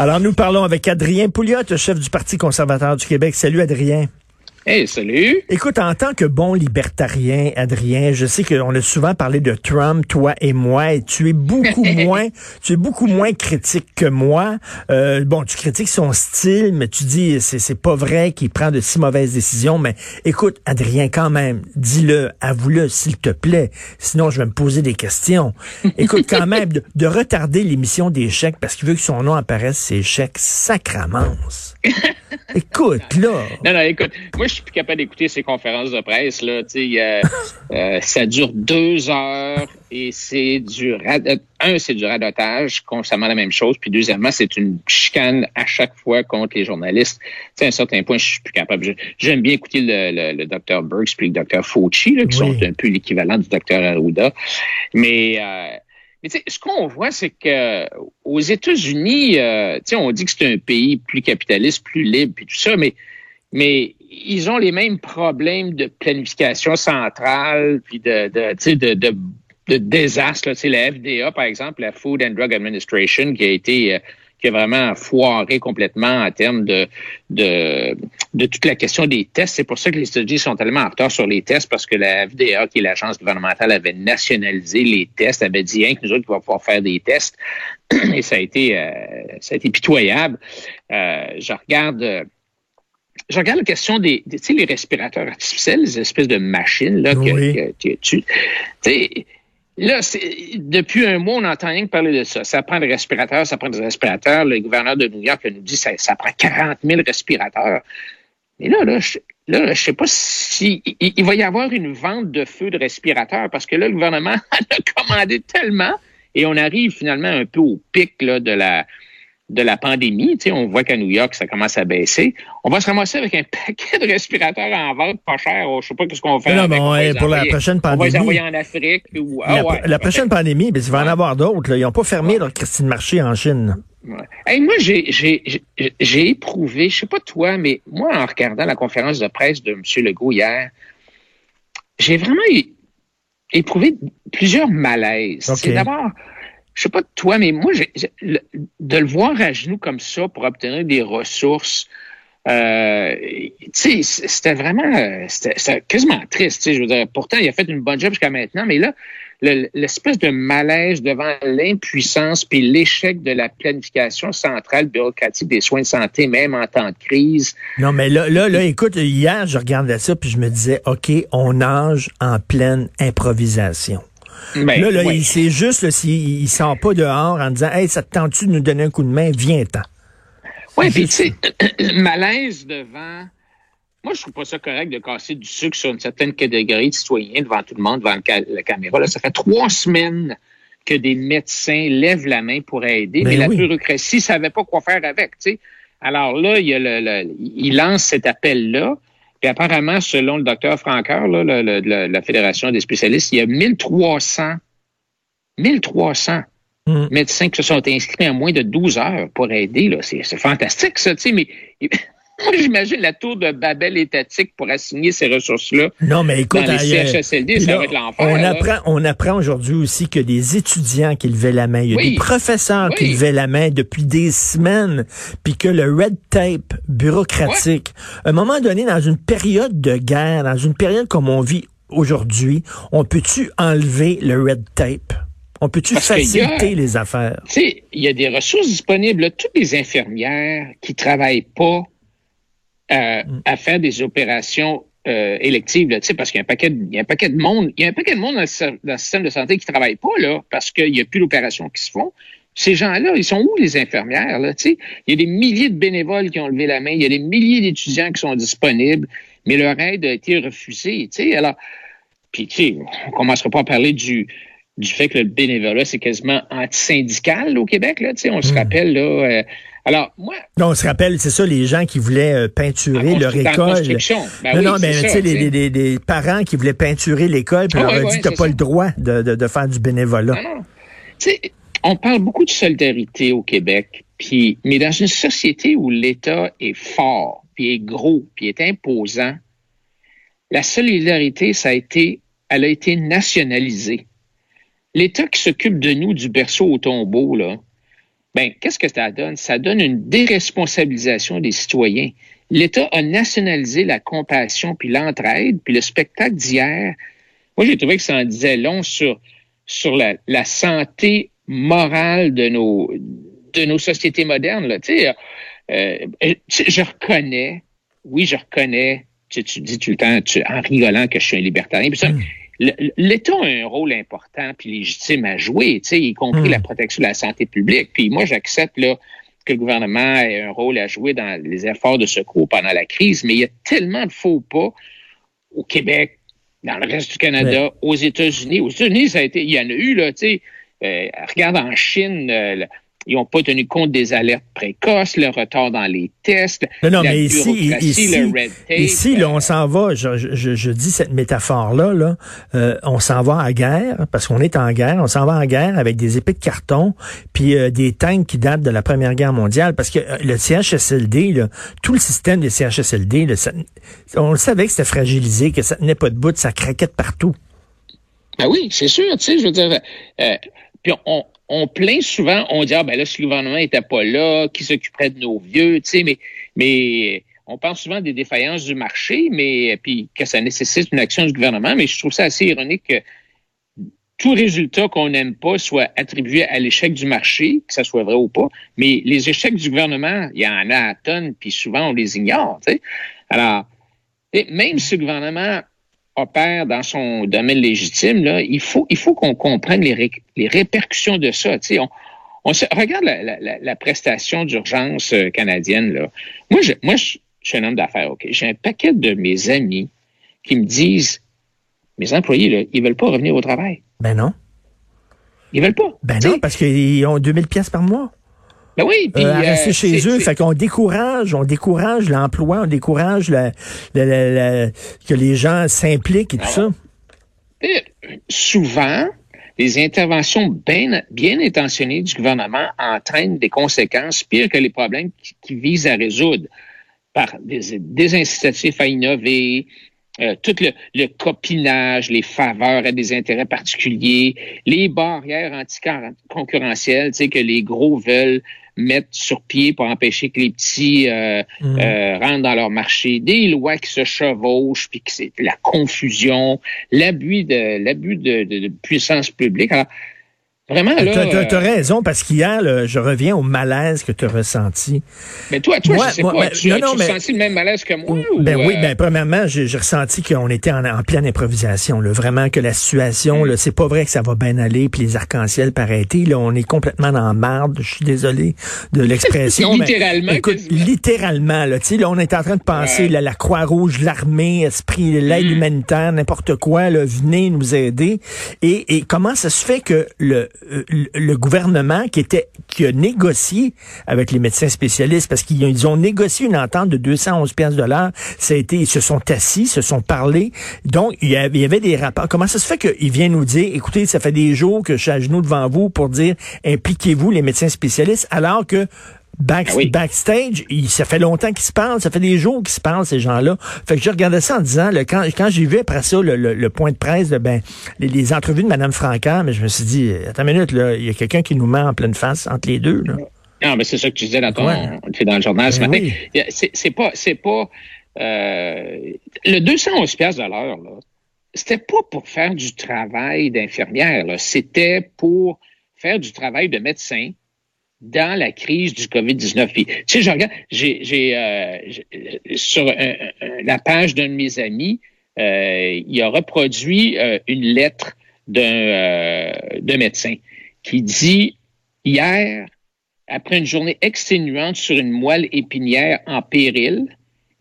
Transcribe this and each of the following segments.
Alors, nous parlons avec Adrien Pouliot, chef du Parti conservateur du Québec. Salut, Adrien. Hey, salut. Écoute, en tant que bon libertarien, Adrien, je sais qu'on a souvent parlé de Trump, toi et moi, et tu es beaucoup moins, tu es beaucoup moins critique que moi. Euh, bon, tu critiques son style, mais tu dis c'est c'est pas vrai qu'il prend de si mauvaises décisions. Mais écoute, Adrien, quand même, dis-le, avoue-le, s'il te plaît. Sinon, je vais me poser des questions. Écoute, quand même, de, retarder l'émission des chèques parce qu'il veut que son nom apparaisse, c'est chèques sacramence. écoute, là. Non, non, écoute, moi, je suis plus capable d'écouter ces conférences de presse. Là, euh, euh, ça dure deux heures et c'est du un, c'est du radotage, constamment la même chose. Puis deuxièmement, c'est une chicane à chaque fois contre les journalistes. à un certain point, je suis plus capable. J'aime bien écouter le, le, docteur Burks puis le docteur Fauci, là, qui sont un peu l'équivalent du docteur Arruda. Mais euh, mais ce qu'on voit, c'est que aux États-Unis, euh, on dit que c'est un pays plus capitaliste, plus libre, puis tout ça, mais mais ils ont les mêmes problèmes de planification centrale, puis de, de, de, de, de désastre. Là. La FDA, par exemple, la Food and Drug Administration, qui a été euh, qui a vraiment foiré complètement en termes de, de, de toute la question des tests. C'est pour ça que les États-Unis sont tellement en retard sur les tests, parce que la FDA, qui est l'agence gouvernementale, avait nationalisé les tests, avait dit hein, que nous autres, on va pouvoir faire des tests. Et ça a été, euh, ça a été pitoyable. Euh, je regarde je regarde la question des, tu sais, les respirateurs artificiels, les espèces de machines là que, tu, Là, depuis un mois, on n'entend rien que parler de ça. Ça prend des respirateurs, ça prend des respirateurs. Le gouverneur de New York nous dit que ça, ça prend 40 000 respirateurs. Mais là, là, je, là, je sais pas si il, va y avoir une vente de feu de respirateurs parce que là, le gouvernement a commandé tellement et on arrive finalement un peu au pic là, de la de la pandémie, tu sais, on voit qu'à New York, ça commence à baisser. On va se ramasser avec un paquet de respirateurs en vente pas cher. Je sais pas ce qu'on va faire. Non, avec. pour la prochaine pandémie. On va les envoyer en Afrique. Ou, ah, la, ouais, la prochaine pandémie, ben, il va en avoir d'autres. Ils n'ont pas fermé leur Christine Marché en Chine. Ouais. moi, j'ai éprouvé, je sais pas toi, mais moi, en regardant la conférence de presse de M. Legault hier, j'ai vraiment éprouvé plusieurs malaises. C'est d'abord je sais pas toi, mais moi, de le voir à genoux comme ça pour obtenir des ressources, euh, c'était vraiment, c'était quasiment triste. Je veux dire, pourtant, il a fait une bonne job jusqu'à maintenant, mais là, l'espèce de malaise devant l'impuissance puis l'échec de la planification centrale bureaucratique des soins de santé, même en temps de crise. Non, mais là, là, là, écoute, hier, je regardais ça puis je me disais, OK, on nage en pleine improvisation. Ben, là, là il c'est juste s'il sent pas dehors en disant Hey, ça te tente-tu de nous donner un coup de main, viens-t'en. Oui, puis tu sais, malaise devant. Moi, je trouve pas ça correct de casser du sucre sur une certaine catégorie de citoyens devant tout le monde, devant la caméra. Là, ça fait trois semaines que des médecins lèvent la main pour aider, ben mais la bureaucratie ne savait pas quoi faire avec. Sais. Alors là, il, y a le, il lance cet appel-là. Et apparemment, selon le docteur Franqueur, là, la Fédération des spécialistes, il y a 1300, 1300 hmm. médecins qui se sont inscrits en moins de 12 heures pour aider. C'est fantastique, ça, tu sais, mais j'imagine la tour de Babel étatique pour assigner ces ressources-là. Non, mais écoute, dans les CHSLD, ça va être l'enfer. On apprend, on apprend aujourd'hui aussi que des étudiants qui levaient la main, il y a des professeurs qui levaient la main depuis des semaines, puis que le red tape bureaucratique, à un moment donné, dans une période de guerre, dans une période comme on vit aujourd'hui, on peut-tu enlever le red tape? On peut-tu faciliter les affaires? Tu sais, il y a des ressources disponibles. Toutes les infirmières qui travaillent pas à, mm. à faire des opérations euh, électives, là, parce qu'il y a un paquet, de, il y a un paquet de monde, il y a un paquet de monde dans le, système de santé qui travaille pas là, parce qu'il n'y a plus d'opérations qui se font. Ces gens-là, ils sont où les infirmières là Il y a des milliers de bénévoles qui ont levé la main, il y a des milliers d'étudiants qui sont disponibles, mais leur aide a été refusée. sais? Alors, puis tu sais, on commencera pas à parler du du fait que le bénévolat c'est quasiment antisyndical au Québec là. Tu on se mm. rappelle là. Euh, alors, moi. Non, on se rappelle, c'est ça, les gens qui voulaient euh, peinturer leur école. Ben non, non, mais tu sais, les, les, les, parents qui voulaient peinturer l'école, puis ah, leur ont dit, t'as pas le droit de, de, de, faire du bénévolat. Tu sais, on parle beaucoup de solidarité au Québec, puis, mais dans une société où l'État est fort, puis est gros, puis est imposant, la solidarité, ça a été, elle a été nationalisée. L'État qui s'occupe de nous du berceau au tombeau, là, ben, qu'est-ce que ça donne? Ça donne une déresponsabilisation des citoyens. L'État a nationalisé la compassion puis l'entraide, puis le spectacle d'hier. Moi, j'ai trouvé que ça en disait long sur, sur la, la santé morale de nos, de nos sociétés modernes. Là. Sais, euh, je reconnais, oui, je reconnais, tu, tu dis tout le temps, tu, en rigolant, que je suis un libertarien. Mm. L'État a un rôle important puis légitime à jouer, tu sais, y compris mm. la protection de la santé publique. Puis moi, j'accepte là que le gouvernement ait un rôle à jouer dans les efforts de secours pendant la crise, mais il y a tellement de faux pas au Québec, dans le reste du Canada, aux États-Unis. Aux États-Unis, ça a été, il y en a eu là, tu sais. Euh, regarde en Chine, euh, ils n'ont pas tenu compte des alertes précoces, le retard dans les tests, non, non, mais ici, ici, le red tape. Ici, là, on s'en va, je, je, je, dis cette métaphore-là, là, euh, on s'en va à guerre, parce qu'on est en guerre, on s'en va en guerre avec des épées de carton, puis euh, des tanks qui datent de la Première Guerre mondiale, parce que euh, le CHSLD, là, tout le système des CHSLD, là, on le savait que c'était fragilisé, que ça tenait pas de bout, ça craquait partout. Ben oui, c'est sûr, tu sais, je veux dire, puis on, on plaint souvent, on dit, ah ben là, si le gouvernement n'était pas là, qui s'occuperait de nos vieux, tu sais, mais, mais on pense souvent des défaillances du marché, mais puis que ça nécessite une action du gouvernement, mais je trouve ça assez ironique que tout résultat qu'on n'aime pas soit attribué à l'échec du marché, que ça soit vrai ou pas, mais les échecs du gouvernement, il y en a à tonnes, puis souvent on les ignore. Tu sais. Alors, même si le gouvernement opère dans son domaine légitime, là, il faut, il faut qu'on comprenne les, les, répercussions de ça. Tu sais, on, on se, regarde la, la, la prestation d'urgence euh, canadienne. Là. Moi, je, moi, je, suis un homme d'affaires. Ok, j'ai un paquet de mes amis qui me disent, mes employés, là, ils veulent pas revenir au travail. Ben non. Ils veulent pas. Ben non, parce qu'ils ont 2000 pièces par mois. Ben oui, puis, euh, rester euh, chez eux, fait qu'on décourage, on décourage l'emploi, on décourage que les gens s'impliquent et tout ça. souvent, les interventions bien, bien intentionnées du gouvernement entraînent des conséquences pires que les problèmes qui, visent à résoudre par des, des incitatifs à innover, euh, tout le, le, copinage, les faveurs à des intérêts particuliers, les barrières anticoncurrentielles, tu sais, que les gros veulent mettre sur pied pour empêcher que les petits euh, mm. euh, rentrent dans leur marché, des lois qui se chevauchent, puis que c'est la confusion, l'abus de l'abus de, de, de, puissance publique. Alors, Vraiment, là. Tu as, euh, raison, parce qu'hier, je reviens au malaise que tu as ressenti. Mais toi, toi, je sais pas, tu, as ressenti le même malaise que moi? Ben oui, ben premièrement, j'ai ressenti qu'on était en, pleine improvisation. Là, vraiment que la situation, mm. c'est pas vrai que ça va bien aller, puis les arcs-en-ciel été, Là, on est complètement dans marde. Je suis désolé de l'expression. littéralement. écoute, littéralement, là, là, on est en train de penser la Croix-Rouge, l'armée, esprit, l'aide mm. humanitaire, n'importe quoi, là, venez nous aider. Et, et comment ça se fait que le euh, le gouvernement qui était qui a négocié avec les médecins spécialistes parce qu'ils ont négocié une entente de 211 pièces de l'heure. Ça a été, ils se sont assis, se sont parlé. Donc il y avait, des rapports. Comment ça se fait qu'il vient nous dire, écoutez, ça fait des jours que je suis à genoux devant vous pour dire impliquez-vous les médecins spécialistes, alors que ah backstage, ça fait longtemps qu'ils se parlent, ça fait des jours qu'ils se parlent, ces gens-là. Fait que je regardais ça en disant, quand, quand j'ai vu après ça le, point de presse, ben, les, entrevues de Mme Franca, mais je me suis dit, attends une minute, il y a quelqu'un qui nous met en pleine face entre les deux. Là. Non, mais c'est ça que tu disais dans ton, dans le journal ce ben matin. C'est pas, c'est pas, euh, le 211 pièces de l'heure, là, c'était pas pour faire du travail d'infirmière, c'était pour faire du travail de médecin dans la crise du COVID-19. tu sais, je regarde, j'ai, euh, sur la page d'un de mes amis, euh, il a reproduit euh, une lettre d'un, d'un médecin qui dit hier, après une journée exténuante sur une moelle épinière en péril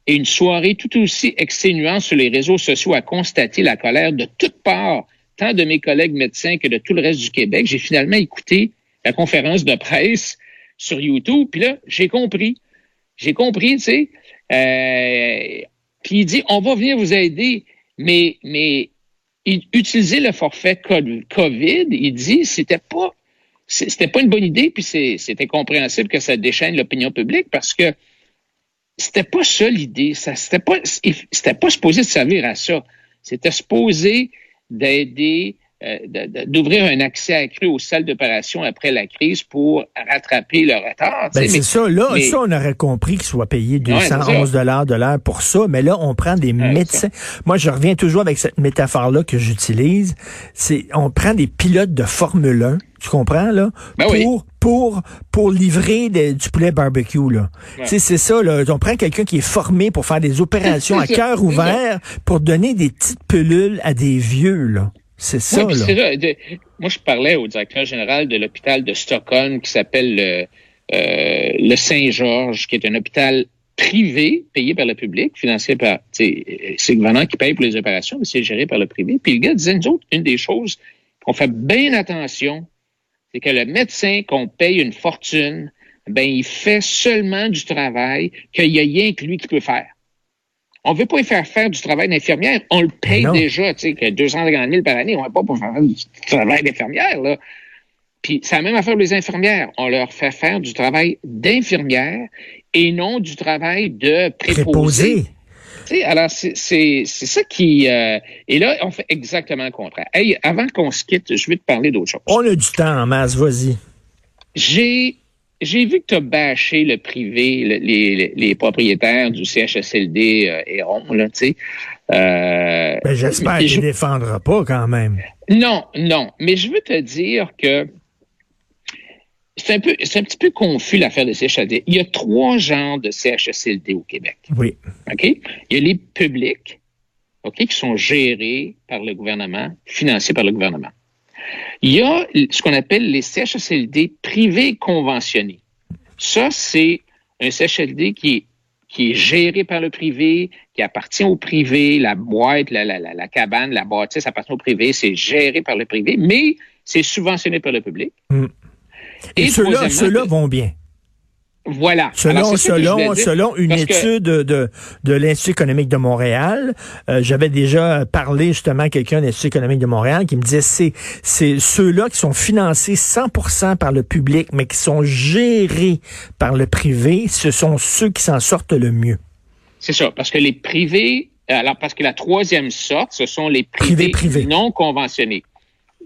et une soirée tout aussi exténuante sur les réseaux sociaux à constater la colère de toutes parts, tant de mes collègues médecins que de tout le reste du Québec, j'ai finalement écouté la conférence de presse sur YouTube. Puis là, j'ai compris. J'ai compris, tu sais. Euh, puis il dit, on va venir vous aider, mais, mais utiliser le forfait COVID, il dit, c'était pas, c'était pas une bonne idée, puis c'était compréhensible que ça déchaîne l'opinion publique parce que c'était pas ça l'idée. C'était pas, c'était pas supposé de servir à ça. C'était supposé d'aider d'ouvrir un accès accru aux salles d'opération après la crise pour rattraper le retard. Ben c'est ça. Là, ça, on aurait compris qu'il soit payé 211 dollars de l'heure pour ça. Mais là, on prend des médecins. Moi, je reviens toujours avec cette métaphore-là que j'utilise. C'est, on prend des pilotes de Formule 1 tu comprends, là? Ben pour, pour, pour livrer du poulet barbecue, là. Tu sais, c'est ça, là. On prend quelqu'un qui est formé pour faire des opérations à cœur ouvert pour donner des petites pelules à des vieux, là. C'est ça, là. moi, je parlais au directeur général de l'hôpital de Stockholm qui s'appelle le, euh, le Saint-Georges, qui est un hôpital privé, payé par le public, financé par, c'est le gouvernement qui paye pour les opérations, mais c'est géré par le privé. Puis le gars disait, nous autres, une des choses qu'on fait bien attention, c'est que le médecin qu'on paye une fortune, ben il fait seulement du travail qu'il n'y a rien que lui qui peut faire. On veut pas lui faire faire du travail d'infirmière. On le paye déjà, tu sais, que 250 000 par année. On va pas pour faire du travail d'infirmière, là. Puis, c'est la même affaire pour les infirmières. On leur fait faire du travail d'infirmière et non du travail de préposé. préposé. alors, c'est ça qui... Euh, et là, on fait exactement le contraire. Hey, avant qu'on se quitte, je vais te parler d'autre chose. On a du temps en masse, vas-y. J'ai j'ai vu que tu as bâché le privé, les, les, propriétaires du CHSLD euh, Héron, là, tu sais. Euh, ben, J'espère qu'il ne défendra pas quand même. Non, non. Mais je veux te dire que c'est un peu, c'est un petit peu confus l'affaire de CHSLD. Il y a trois genres de CHSLD au Québec. Oui. OK? Il y a les publics, OK, qui sont gérés par le gouvernement, financés par le gouvernement. Il y a ce qu'on appelle les CHSLD privés conventionnés. Ça, c'est un CHSLD qui est, qui est géré par le privé, qui appartient au privé, la boîte, la, la, la, cabane, la bâtisse appartient au privé, c'est géré par le privé, mais c'est subventionné par le public. Hmm. Et, Et ceux-là vont bien. Voilà. Selon, selon, selon une étude de, de l'Institut économique de Montréal, euh, j'avais déjà parlé justement à quelqu'un de l'Institut économique de Montréal qui me disait c'est c'est ceux-là qui sont financés 100% par le public, mais qui sont gérés par le privé, ce sont ceux qui s'en sortent le mieux. C'est ça, parce que les privés, alors parce que la troisième sorte, ce sont les privés. non conventionnés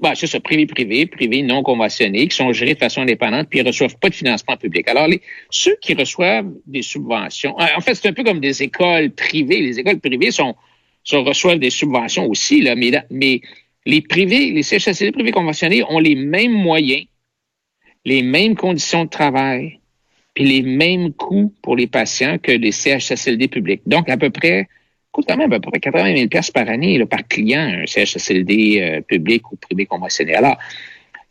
bah, c'est ça, privé-privé, privé non conventionné, qui sont gérés de façon indépendante, puis ils reçoivent pas de financement public. Alors, ceux qui reçoivent des subventions, en fait, c'est un peu comme des écoles privées. Les écoles privées sont reçoivent des subventions aussi, là, mais, mais les privés, les CHSLD privés conventionnés ont les mêmes moyens, les mêmes conditions de travail, puis les mêmes coûts pour les patients que les CHSLD publics. Donc, à peu près coûte quand même à peu près 80 000 par année là, par client, un CHSLD euh, public ou privé conventionné. Alors,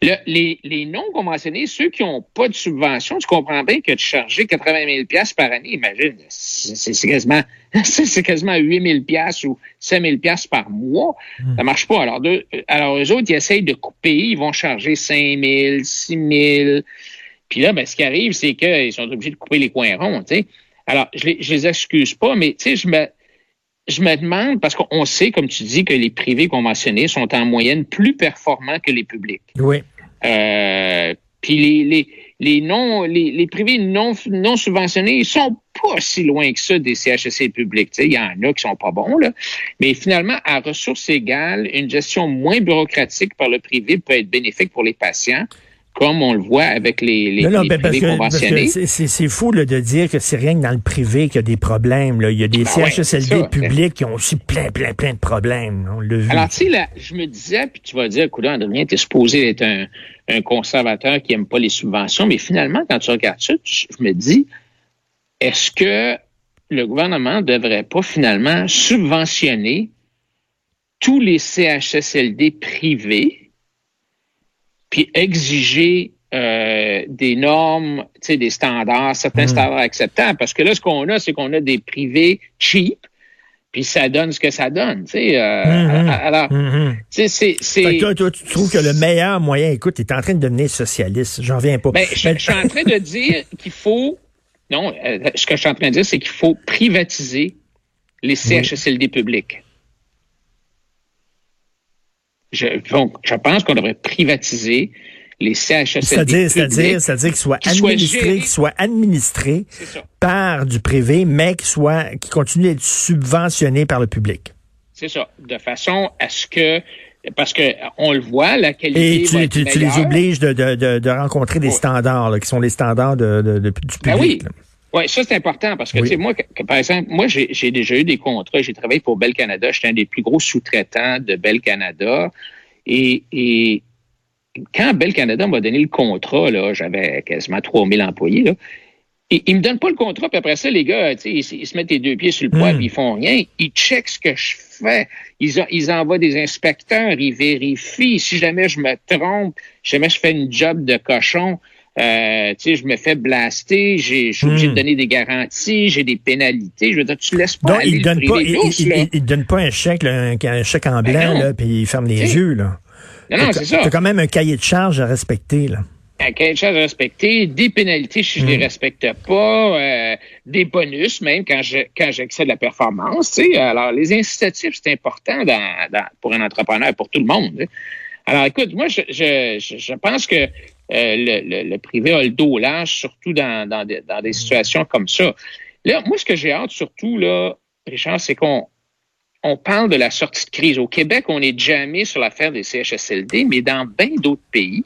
le, les, les non conventionnés, ceux qui n'ont pas de subvention, tu comprends bien que de charger 80 000 par année, imagine, c'est quasiment c'est quasiment 8 000 ou 5 000 par mois. Hmm. Ça marche pas. Alors, deux, alors, eux autres, ils essayent de couper, ils vont charger 5 000, 6 000. Puis là, ben, ce qui arrive, c'est qu'ils sont obligés de couper les coins ronds, tu sais. Alors, je les, je les excuse pas, mais tu sais, je me, je me demande, parce qu'on sait, comme tu dis, que les privés conventionnés sont en moyenne plus performants que les publics. Oui. Euh, puis les, les, les, non, les, les privés non, non subventionnés, ils sont pas si loin que ça des CHSC publics. Il y en a qui sont pas bons, là. Mais finalement, à ressources égales, une gestion moins bureaucratique par le privé peut être bénéfique pour les patients comme on le voit avec les, les, non, ben, privés conventionnés. C'est fou de dire que c'est rien que dans le privé qu'il y a des problèmes. Là. Il y a des ben CHSLD publics qui ont aussi plein, plein, plein de problèmes. On l'a vu. Alors, tu sais, là, je me disais, puis tu vas dire, écoute, André, tu es supposé être un, un conservateur qui aime pas les subventions, mais finalement, quand tu regardes ça, je me dis, est-ce que le gouvernement ne devrait pas finalement subventionner tous les CHSLD privés puis exiger euh, des normes, des standards, certains hmm. standards acceptables. Parce que là, ce qu'on a, c'est qu'on a des privés cheap, puis ça donne ce que ça donne. Tu sais, euh, hmm, hmm. alors, c'est... Toi, toi, tu trouves que le meilleur moyen, écoute, tu es en train de devenir socialiste. J'en viens pas. Ben, je, suis en train de dire qu'il faut... Non, euh, ce que je suis en train de dire, c'est qu'il faut privatiser les CHSLD publics. Je, donc, je pense qu'on devrait privatiser les CHSLD. C'est-à-dire, c'est-à-dire, c'est-à-dire qu'ils soient administrés, qu'ils soient administrés par du privé, mais qu'ils soient, qui continuent d'être subventionnés par le public. C'est ça. De façon à ce que parce que on le voit, la qualité. Et tu, tu, les obliges de, de, de, rencontrer des standards, là, qui sont les standards de, de, du ben public. oui. Oui, ça c'est important parce que tu sais moi, par exemple, moi j'ai déjà eu des contrats. J'ai travaillé pour Bell Canada. J'étais un des plus gros sous-traitants de Bell Canada. Et, et quand Bell Canada m'a donné le contrat, là, j'avais quasiment 3000 employés. Là, et, ils me donnent pas le contrat, puis après ça, les gars, ils, ils, se mettent les deux pieds sur le poids, hmm. puis ils font rien. Ils checkent ce que je fais. Ils, ils envoient des inspecteurs, ils vérifient. Si jamais je me trompe, si jamais je fais une job de cochon, euh, je me fais blaster, je suis obligé de hmm. donner des garanties, j'ai des pénalités. Je veux dire, tu laisses pas. Donc, ils donnent pas, ils, donnent pas un chèque, un, chèque en ben blanc, là, puis ils ferment les yeux, là. Non, non, c'est ça. Tu as quand même un cahier de charge à respecter, là. Un cahier de charge à respecter, des pénalités si je ne les hmm. respecte pas, euh, des bonus même quand je quand j'excède la performance. Tu sais. Alors, les incitatifs, c'est important dans, dans, pour un entrepreneur, pour tout le monde. Alors, écoute, moi, je, je, je pense que euh, le, le, privé a le dos large, surtout dans, dans, des, dans des situations comme ça. Là, moi, ce que j'ai hâte surtout, là, Richard, c'est qu'on on parle de la sortie de crise. Au Québec, on n'est jamais sur l'affaire des CHSLD, mais dans bien d'autres pays,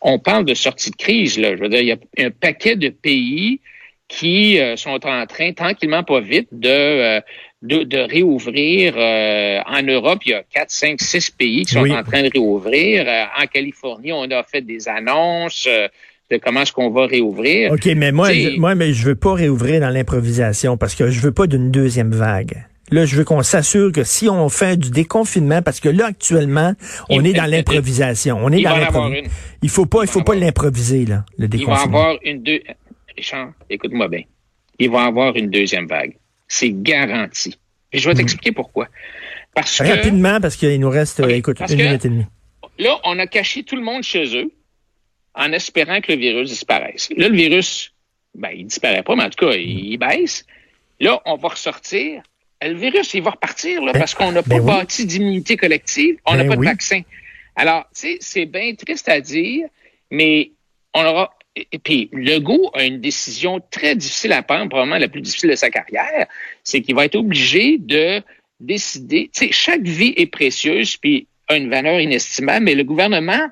on parle de sortie de crise. Là. Je veux dire, il y a un paquet de pays qui euh, sont en train, tranquillement, pas vite, de, euh, de, réouvrir. Euh, en Europe, il y a 4, 5, 6 pays qui sont en train de réouvrir. en Californie, on a fait des annonces de comment est-ce qu'on va réouvrir. OK, mais moi, je, moi, mais je veux pas réouvrir dans l'improvisation parce que je veux pas d'une deuxième vague. Là, je veux qu'on s'assure que si on fait du déconfinement, parce que là, actuellement, on est dans l'improvisation. On est dans l'improvisation. Il faut pas, il faut pas l'improviser, là, le déconfinement. Il va avoir une deux, Richard, écoute-moi bien. Il va avoir une deuxième vague. C'est garanti. Et je vais mhm. t'expliquer pourquoi. Parce que, Rapidement, parce qu'il nous reste, écoute, une minute et demie. Là, on a caché tout le monde chez eux en espérant que le virus disparaisse. Là, le virus, ben, il disparaît pas, mais en tout cas, il baisse. Là, on va ressortir le virus, il va repartir là, ben, parce qu'on n'a pas ben bâti d'immunité collective, on n'a ben pas de vaccin. Alors, tu sais, c'est bien triste à dire, mais on aura. Et puis, Legault a une décision très difficile à prendre, probablement la plus difficile de sa carrière, c'est qu'il va être obligé de décider. Tu sais, chaque vie est précieuse, puis a une valeur inestimable, mais le gouvernement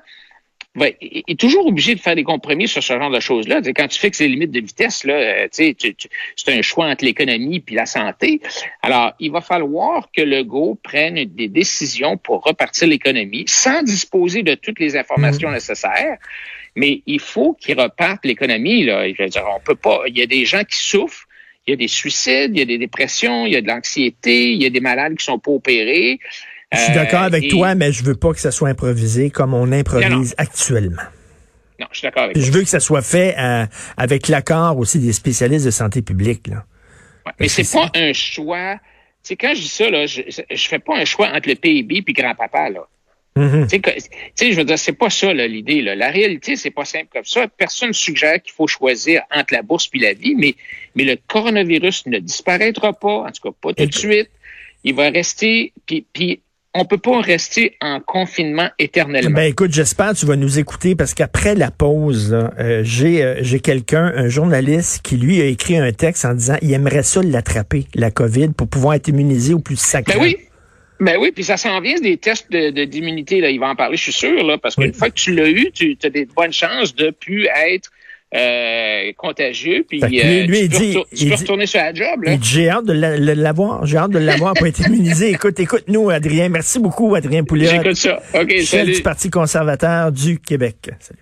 est toujours obligé de faire des compromis sur ce genre de choses-là. Quand tu fixes les limites de vitesse, là, euh, c'est un choix entre l'économie puis la santé. Alors, il va falloir que le GO prenne des décisions pour repartir l'économie sans disposer de toutes les informations mmh. nécessaires. Mais il faut qu'il reparte l'économie. Là. Je veux dire, on peut pas. Il y a des gens qui souffrent. Il y a des suicides, il y a des dépressions, il y a de l'anxiété, il y a des malades qui sont pas opérés. Je suis d'accord avec euh, toi, mais je veux pas que ça soit improvisé comme on improvise actuellement. Non, je suis d'accord avec Je veux que ça soit fait euh, avec l'accord aussi des spécialistes de santé publique. Là. mais c'est pas un choix. Tu sais, quand je dis ça, là, je, je fais pas un choix entre le PIB puis grand-papa, là. Tu sais, je veux dire, c'est pas ça l'idée. La réalité, c'est pas simple comme ça. Personne ne suggère qu'il faut choisir entre la bourse puis la vie, mais, mais le coronavirus ne disparaîtra pas, en tout cas pas tout de suite. Il va rester, puis, puis on peut pas rester en confinement éternellement. Ben écoute, j'espère que tu vas nous écouter parce qu'après la pause, euh, j'ai euh, j'ai quelqu'un, un journaliste, qui lui a écrit un texte en disant il aimerait ça l'attraper, la COVID, pour pouvoir être immunisé au plus sacré. Ben oui. Ben oui, puis ça s'en vient des tests de, d'immunité. Là, il va en parler, je suis sûr, là, parce qu'une fois que tu l'as eu, tu as des bonnes chances de plus être euh, contagieux. Puis lui, euh, lui, tu, peux, dit, tu peux retourner sur la job. J'ai hâte de l'avoir. J'ai hâte de l'avoir pour être immunisé. Écoute, écoute-nous, Adrien. Merci beaucoup, Adrien Pouliot. J'écoute ça. OK, chef du Parti conservateur du Québec. Salut.